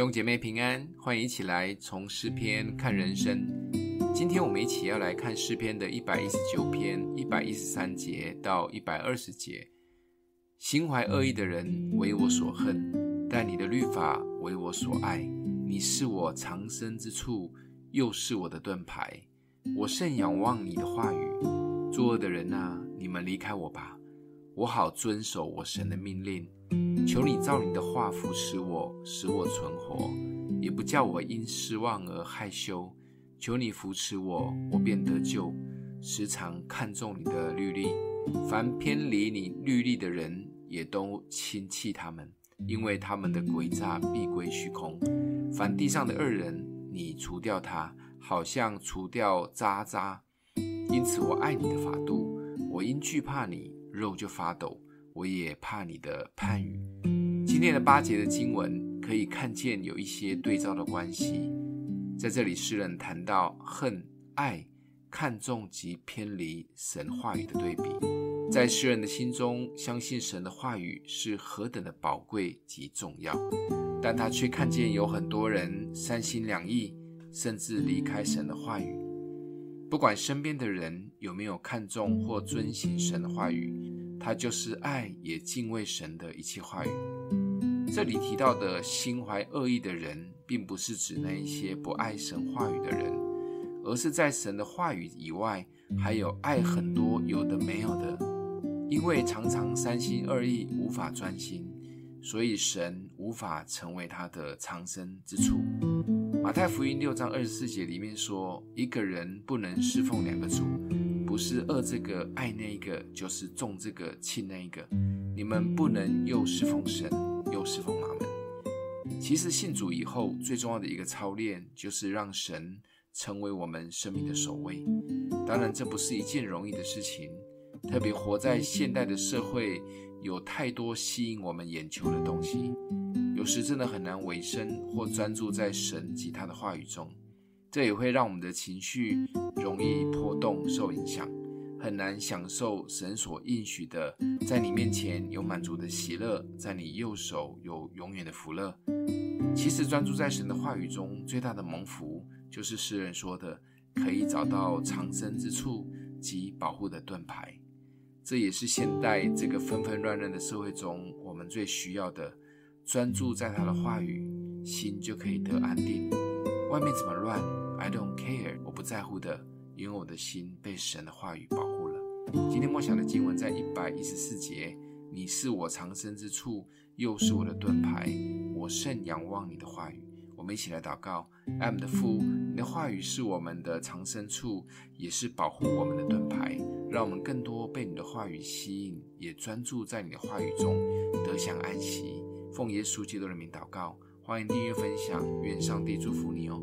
兄姐妹平安，欢迎一起来从诗篇看人生。今天我们一起要来看诗篇的一百一十九篇一百一十三节到一百二十节。心怀恶意的人为我所恨，但你的律法为我所爱。你是我藏身之处，又是我的盾牌。我甚仰望你的话语。作恶的人啊，你们离开我吧，我好遵守我神的命令。求你照你的话扶持我，使我存活，也不叫我因失望而害羞。求你扶持我，我便得救。时常看重你的律例，凡偏离你律例的人，也都轻弃他们，因为他们的诡诈必归虚空。凡地上的恶人，你除掉他，好像除掉渣渣。因此我爱你的法度，我因惧怕你，肉就发抖。我也怕你的判语。今天的八节的经文可以看见有一些对照的关系。在这里，诗人谈到恨、爱、看重及偏离神话语的对比，在诗人的心中，相信神的话语是何等的宝贵及重要，但他却看见有很多人三心两意，甚至离开神的话语。不管身边的人有没有看重或遵行神的话语，他就是爱也敬畏神的一切话语。这里提到的心怀恶意的人，并不是指那一些不爱神话语的人，而是在神的话语以外，还有爱很多有的没有的。因为常常三心二意，无法专心，所以神无法成为他的藏身之处。马太福音六章二十四节里面说，一个人不能侍奉两个主，不是恶这个爱那一个，就是重这个轻那一个。你们不能又侍奉神，又侍奉马门。其实信主以后，最重要的一个操练，就是让神成为我们生命的首位。当然，这不是一件容易的事情，特别活在现代的社会，有太多吸引我们眼球的东西，有时真的很难委身或专注在神及他的话语中。这也会让我们的情绪容易波动、受影响，很难享受神所应许的，在你面前有满足的喜乐，在你右手有永远的福乐。其实专注在神的话语中，最大的蒙福就是诗人说的，可以找到藏身之处及保护的盾牌。这也是现代这个纷纷乱乱的社会中，我们最需要的。专注在他的话语，心就可以得安定。外面怎么乱，I don't care，我不在乎的，因为我的心被神的话语保护了。今天默想的经文在一百一十四节。你是我藏身之处，又是我的盾牌，我甚仰望你的话语。我们一起来祷告：爱我们的父，你的话语是我们的藏身处，也是保护我们的盾牌。让我们更多被你的话语吸引，也专注在你的话语中，得享安息。奉耶稣基督的名祷告，欢迎订阅分享，愿上帝祝福你哦。